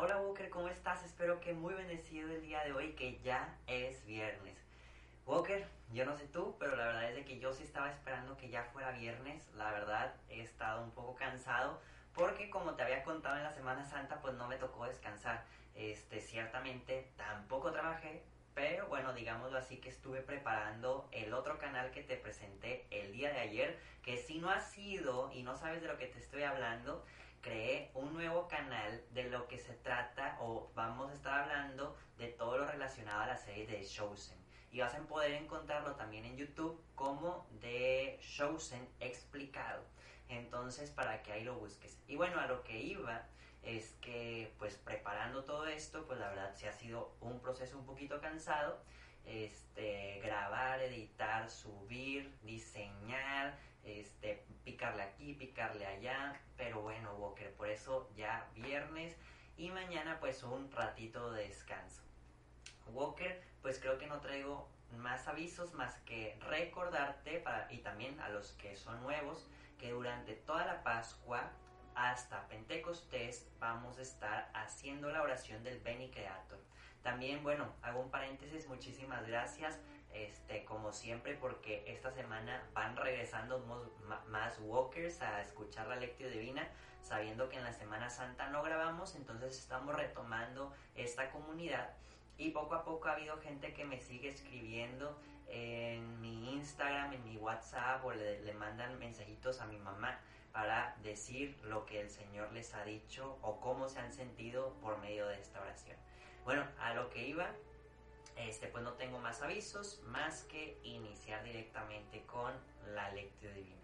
Hola, Walker, ¿cómo estás? Espero que muy bendecido el día de hoy, que ya es viernes. Walker, yo no sé tú, pero la verdad es de que yo sí estaba esperando que ya fuera viernes. La verdad, he estado un poco cansado porque como te había contado en la Semana Santa, pues no me tocó descansar. Este, ciertamente tampoco trabajé, pero bueno, digámoslo así que estuve preparando el otro canal que te presenté el día de ayer, que si no has sido y no sabes de lo que te estoy hablando, creé un nuevo canal de lo que se trata o vamos a estar hablando de todo lo relacionado a la serie de Chosen. Y vas a poder encontrarlo también en YouTube como de Chosen explicado. Entonces, para que ahí lo busques. Y bueno, a lo que iba es que pues preparando todo esto, pues la verdad sí ha sido un proceso un poquito cansado. Este, grabar, editar, subir, diseñar, este, picarle aquí, picarle allá, pero bueno, Walker, por eso ya viernes y mañana pues un ratito de descanso. Walker, pues creo que no traigo más avisos más que recordarte y también a los que son nuevos que durante toda la Pascua hasta Pentecostés vamos a estar haciendo la oración del Beni Creator. También, bueno, hago un paréntesis, muchísimas gracias, este, como siempre, porque esta semana van regresando más walkers a escuchar la lectio divina, sabiendo que en la Semana Santa no grabamos, entonces estamos retomando esta comunidad y poco a poco ha habido gente que me sigue escribiendo en mi Instagram, en mi WhatsApp o le, le, mandan mensajitos a mi mamá para decir lo que el Señor les ha dicho o cómo se han sentido por medio de esta oración. Bueno, a lo que iba, este, pues no tengo más avisos más que iniciar directamente con la lectura divina.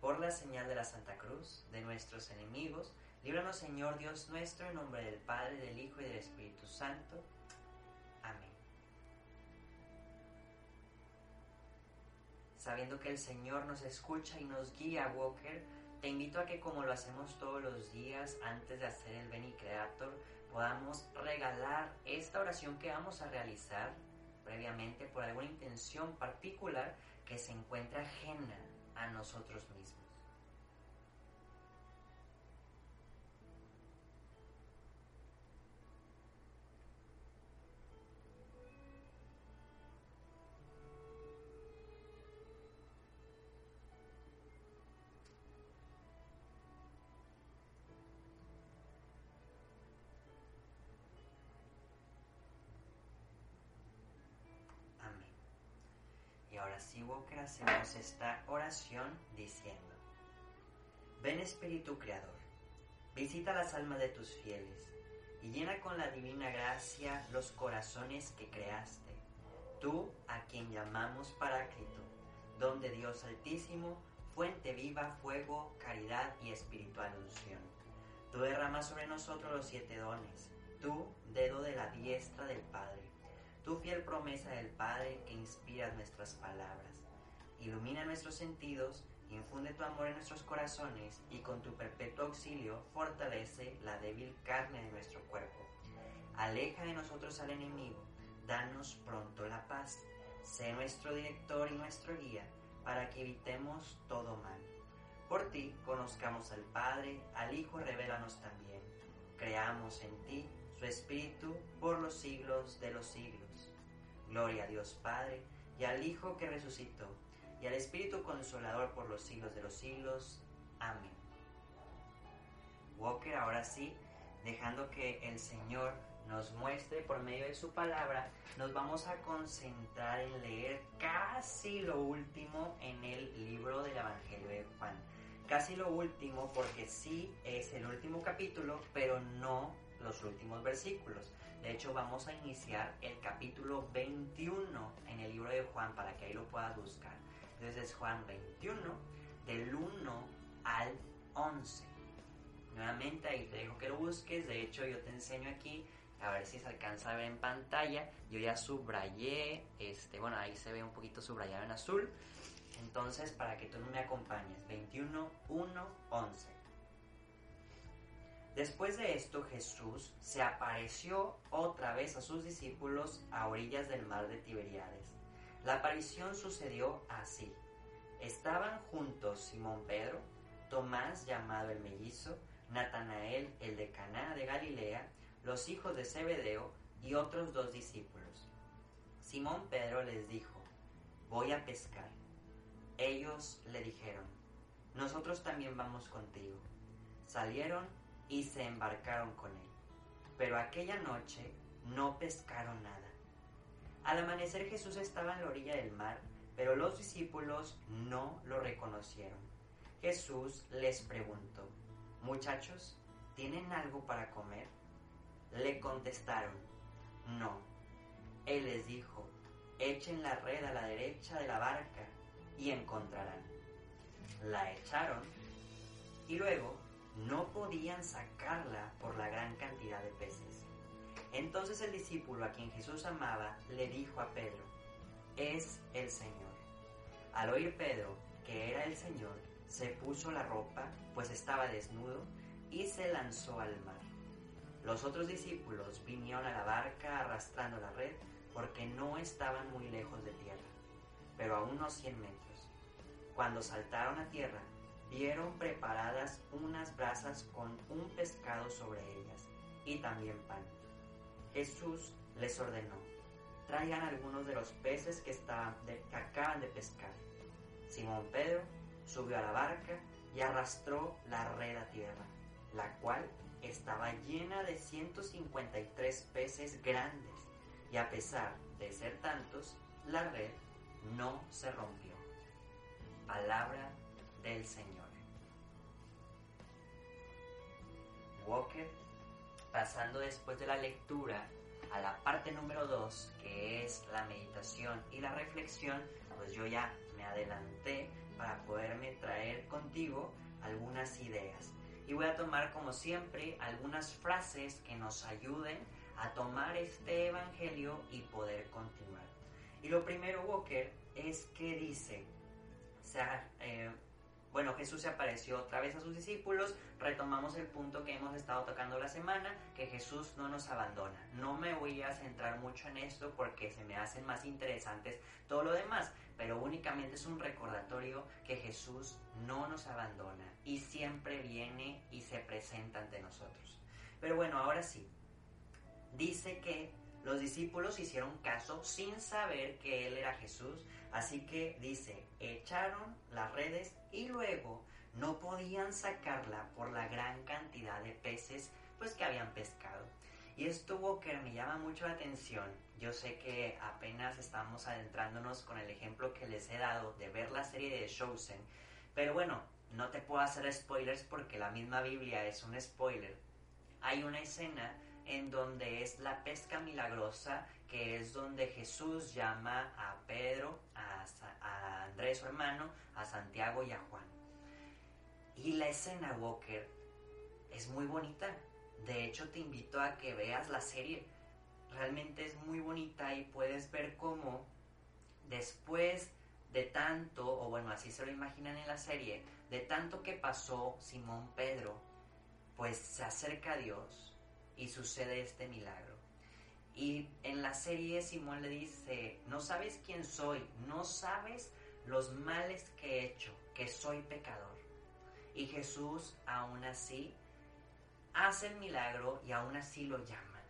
Por la señal de la Santa Cruz, de nuestros enemigos, líbranos Señor Dios nuestro, en nombre del Padre, del Hijo y del Espíritu Santo. Amén. Sabiendo que el Señor nos escucha y nos guía, Walker, te invito a que como lo hacemos todos los días antes de hacer el Beni Creator, podamos regalar esta oración que vamos a realizar previamente por alguna intención particular que se encuentre ajena a nosotros mismos. Ahora sí, Walker, hacemos esta oración diciendo, ven Espíritu Creador, visita las almas de tus fieles y llena con la divina gracia los corazones que creaste, tú a quien llamamos Paráclito, donde Dios Altísimo, fuente viva, fuego, caridad y espiritual unción. Tú derramas sobre nosotros los siete dones, tú, dedo de la diestra tu fiel promesa del Padre que inspira nuestras palabras. Ilumina nuestros sentidos, infunde tu amor en nuestros corazones y con tu perpetuo auxilio fortalece la débil carne de nuestro cuerpo. Aleja de nosotros al enemigo, danos pronto la paz. Sé nuestro director y nuestro guía para que evitemos todo mal. Por ti conozcamos al Padre, al Hijo revélanos también. Creamos en ti su Espíritu por los siglos de los siglos. Gloria a Dios Padre, y al Hijo que resucitó, y al Espíritu Consolador por los siglos de los siglos. Amén. Walker, ahora sí, dejando que el Señor nos muestre por medio de su palabra, nos vamos a concentrar en leer casi lo último en el libro del Evangelio de Juan. Casi lo último porque sí es el último capítulo, pero no los últimos versículos. De hecho, vamos a iniciar el capítulo 21 en el libro de Juan para que ahí lo puedas buscar. Entonces es Juan 21, del 1 al 11. Nuevamente ahí te dejo que lo busques. De hecho, yo te enseño aquí a ver si se alcanza a ver en pantalla. Yo ya subrayé, este, bueno, ahí se ve un poquito subrayado en azul. Entonces, para que tú no me acompañes, 21, 1, 11. Después de esto Jesús se apareció otra vez a sus discípulos a orillas del mar de Tiberíades. La aparición sucedió así. Estaban juntos Simón Pedro, Tomás llamado el mellizo, Natanael el de Caná de Galilea, los hijos de Zebedeo y otros dos discípulos. Simón Pedro les dijo, voy a pescar. Ellos le dijeron, nosotros también vamos contigo. Salieron y se embarcaron con él. Pero aquella noche no pescaron nada. Al amanecer Jesús estaba en la orilla del mar, pero los discípulos no lo reconocieron. Jesús les preguntó, Muchachos, ¿tienen algo para comer? Le contestaron, no. Él les dijo, echen la red a la derecha de la barca y encontrarán. La echaron y luego no podían sacarla por la gran cantidad de peces. Entonces el discípulo a quien Jesús amaba le dijo a Pedro, es el Señor. Al oír Pedro que era el Señor, se puso la ropa, pues estaba desnudo, y se lanzó al mar. Los otros discípulos vinieron a la barca arrastrando la red, porque no estaban muy lejos de tierra, pero a unos cien metros. Cuando saltaron a tierra, vieron preparadas unas brasas con un pescado sobre ellas y también pan. Jesús les ordenó, traigan algunos de los peces que, estaban que acaban de pescar. Simón Pedro subió a la barca y arrastró la red a tierra, la cual estaba llena de 153 peces grandes, y a pesar de ser tantos, la red no se rompió. Palabra del Señor. Walker, pasando después de la lectura a la parte número 2, que es la meditación y la reflexión, pues yo ya me adelanté para poderme traer contigo algunas ideas. Y voy a tomar como siempre algunas frases que nos ayuden a tomar este evangelio y poder continuar. Y lo primero, Walker, es que dice, o sea, bueno, Jesús se apareció otra vez a sus discípulos, retomamos el punto que hemos estado tocando la semana, que Jesús no nos abandona. No me voy a centrar mucho en esto porque se me hacen más interesantes todo lo demás, pero únicamente es un recordatorio que Jesús no nos abandona y siempre viene y se presenta ante nosotros. Pero bueno, ahora sí, dice que los discípulos hicieron caso sin saber que Él era Jesús, así que dice, echaron las redes y luego no podían sacarla por la gran cantidad de peces pues que habían pescado. Y esto Walker me llama mucho la atención. Yo sé que apenas estamos adentrándonos con el ejemplo que les he dado de ver la serie de Chosen, pero bueno, no te puedo hacer spoilers porque la misma Biblia es un spoiler. Hay una escena en donde es la pesca milagrosa, que es donde Jesús llama a Pedro, a, Andrés su hermano, a Santiago y a Juan. Y la escena, Walker, es muy bonita. De hecho, te invito a que veas la serie. Realmente es muy bonita y puedes ver cómo después de tanto, o bueno, así se lo imaginan en la serie, de tanto que pasó Simón Pedro, pues se acerca a Dios, y sucede este milagro. Y en la serie Simón le dice, no sabes quién soy, no sabes los males que he hecho, que soy pecador. Y Jesús aún así hace el milagro y aún así lo llama.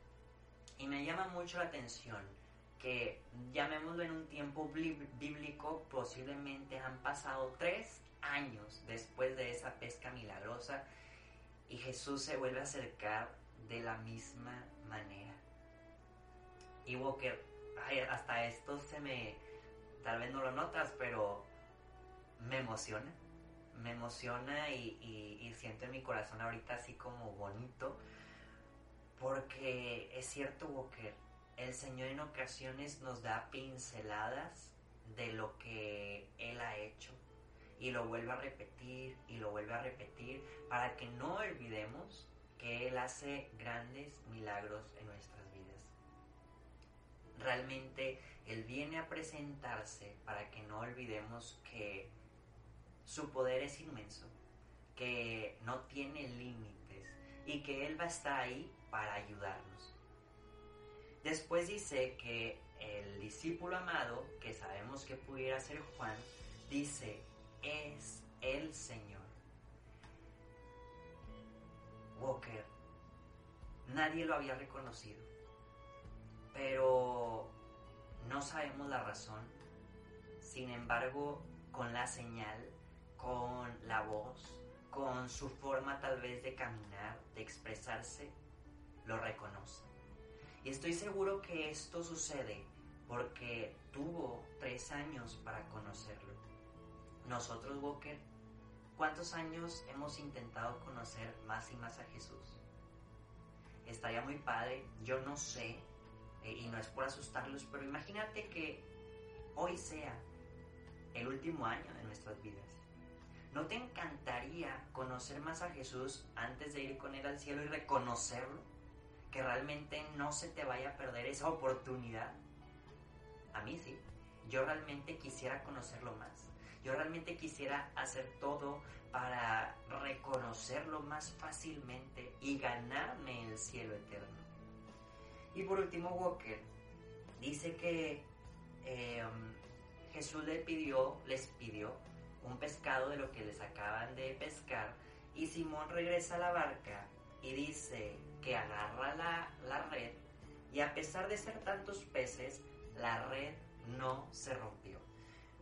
Y me llama mucho la atención que, llamémoslo en un tiempo bíblico, posiblemente han pasado tres años después de esa pesca milagrosa y Jesús se vuelve a acercar de la misma manera. Y Walker, hasta esto se me, tal vez no lo notas, pero me emociona. Me emociona y, siento en mi corazón ahorita así como bonito. Porque es cierto, Walker, el Señor en ocasiones nos da pinceladas de lo que Él ha hecho y lo vuelve a repetir y lo vuelve a repetir para que no olvidemos que Él hace grandes milagros en nuestras vidas. Realmente Él viene a presentarse para que no olvidemos que su poder es inmenso, que no tiene límites y que Él va a estar ahí para ayudarnos. Después dice que el discípulo amado, que sabemos que pudiera ser Juan, dice, es el Señor. Walker, nadie lo había reconocido, pero no sabemos la razón. Sin embargo, con la señal, con la voz, con su forma tal vez de caminar, de expresarse, lo reconoce. Y estoy seguro que esto sucede porque tuvo tres años para conocerlo. Nosotros, Walker, ¿cuántos años hemos intentado conocer más y más a Jesús? Estaría muy padre, yo no sé, eh, y no es por asustarlos, pero imagínate que hoy sea el último año de nuestras vidas. ¿No te encantaría conocer más a Jesús antes de ir con Él al cielo y reconocerlo? que realmente no se te vaya a perder esa oportunidad. A mí sí. Yo realmente quisiera conocerlo más. Yo realmente quisiera hacer todo para reconocerlo más fácilmente y ganarme el cielo eterno. Y por último, Walker dice que em, Jesús le pidió, les pidió un pescado de lo que les acaban de pescar y Simón regresa a la barca y dice, que agarra la, red y a pesar de ser tantos peces, la red no se rompió.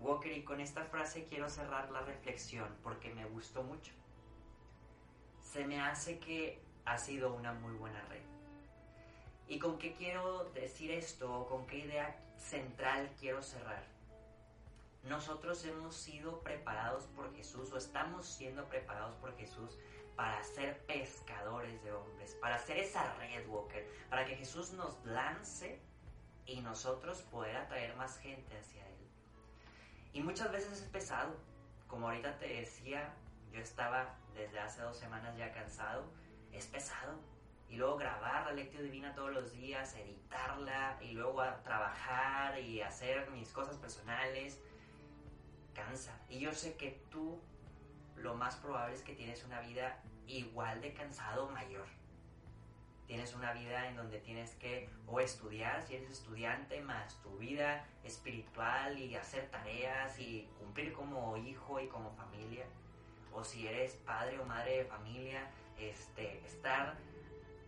Walker, y con esta frase quiero cerrar la reflexión porque me gustó mucho. Se me hace que ha sido una muy buena red. ¿Y con qué quiero decir esto? ¿Con qué idea central quiero cerrar? Nosotros hemos sido preparados por Jesús o estamos siendo preparados por Jesús para ser pescadores de hombres, para hacer esa red, Walker, para que Jesús nos lance y nosotros poder atraer más gente hacia Él. Y muchas veces es pesado, como ahorita te decía, yo estaba desde hace dos semanas ya cansado, es pesado. Y luego grabar la lectura divina todos los días, editarla y luego a trabajar y hacer mis cosas personales, cansa. Y yo sé que tú lo más probable es que tienes una vida igual de cansado mayor. Tienes una vida en donde tienes que o estudiar si eres estudiante, más tu vida espiritual y hacer tareas y cumplir como hijo y como familia. O si eres padre o madre de familia, este, estar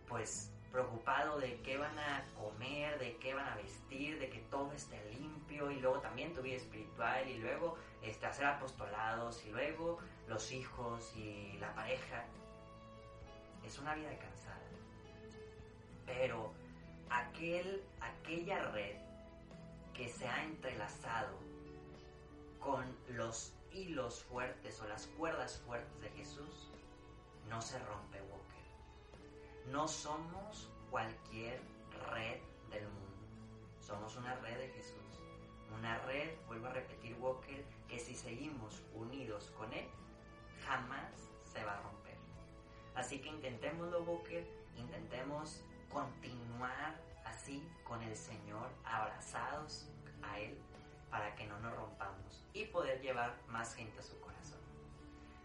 pues preocupado de qué van a comer, de qué van a vestir, de que todo esté limpio y luego también tu vida espiritual y luego este, hacer apostolados y luego los hijos y la pareja. Es una vida cansada. Pero aquel, aquella red que se ha entrelazado con los hilos fuertes o las cuerdas fuertes de Jesús no se rompe, Walker. No somos cualquier red del mundo. Somos una red de Jesús. Una red, vuelvo a repetir, Walker, que si seguimos unidos con Él, jamás se va a romper. Así que intentémoslo, Walker, intentemos continuar así con el Señor, abrazados a Él, para que no nos rompamos y poder llevar más gente a su corazón.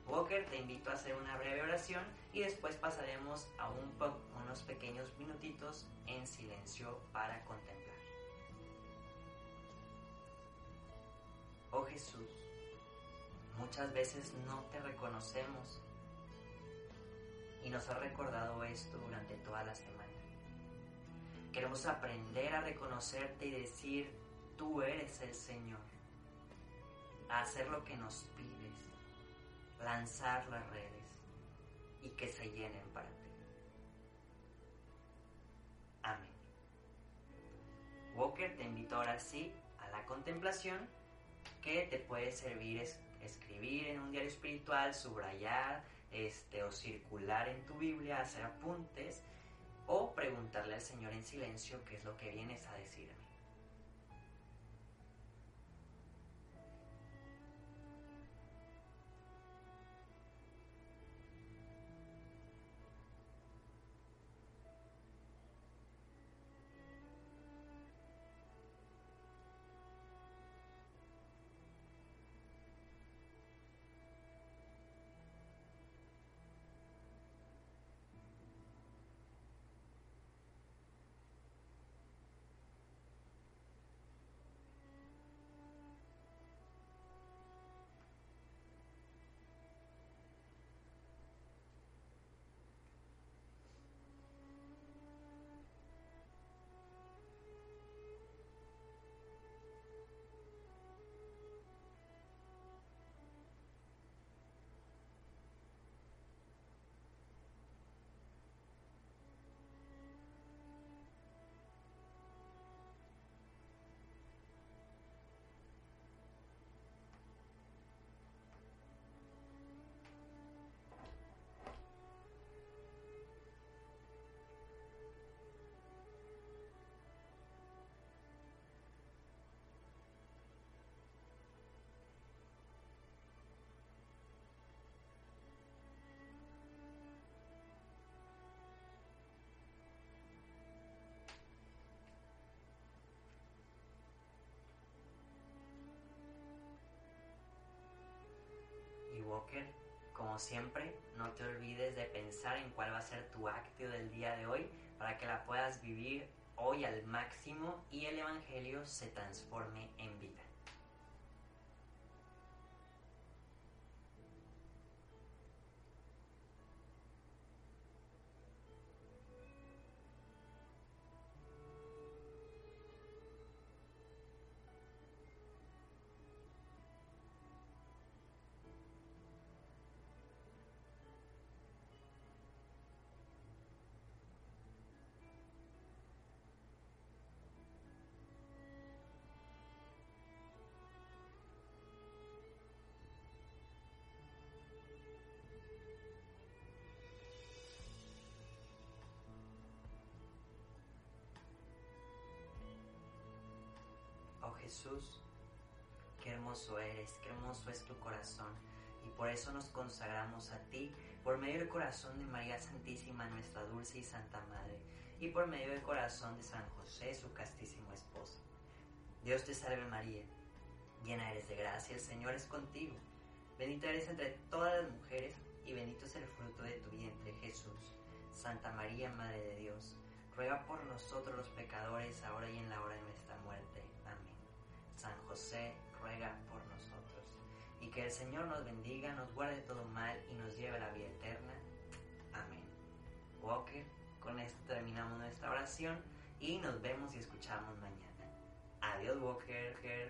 Walker, te invito a hacer una breve oración y después pasaremos a un unos pequeños minutitos en silencio para contemplar. Oh Jesús, muchas veces no te reconocemos y nos ha recordado esto durante toda la semana. Queremos aprender a reconocerte y decir, tú eres el Señor, a hacer lo que nos pides, lanzar las redes y que se llenen para ti. Amén. Walker te invito ahora sí a la contemplación que te puede servir es escribir en un diario espiritual, subrayar este, o circular en tu Biblia, hacer apuntes o preguntarle al Señor en silencio qué es lo que vienes a decirme. Siempre, no te olvides de pensar en cuál va a ser tu acto del día de hoy para que la puedas vivir hoy al máximo y el Evangelio se transforme en vida. Jesús, qué hermoso eres, qué hermoso es tu corazón. Y por eso nos consagramos a ti, por medio del corazón de María Santísima, nuestra dulce y santa Madre, y por medio del corazón de San José, su castísimo esposo. Dios te salve María, llena eres de gracia, el Señor es contigo. Bendita eres entre todas las mujeres, y bendito es el fruto de tu vientre, Jesús. Santa María, Madre de Dios, ruega por nosotros los pecadores, ahora y en la hora de nuestra muerte. San José ruega por nosotros. Y que el Señor nos bendiga, nos guarde todo mal y nos lleve a la vida eterna. Amén. Walker, con esto terminamos nuestra oración y nos vemos y escuchamos mañana. Adiós, Walker.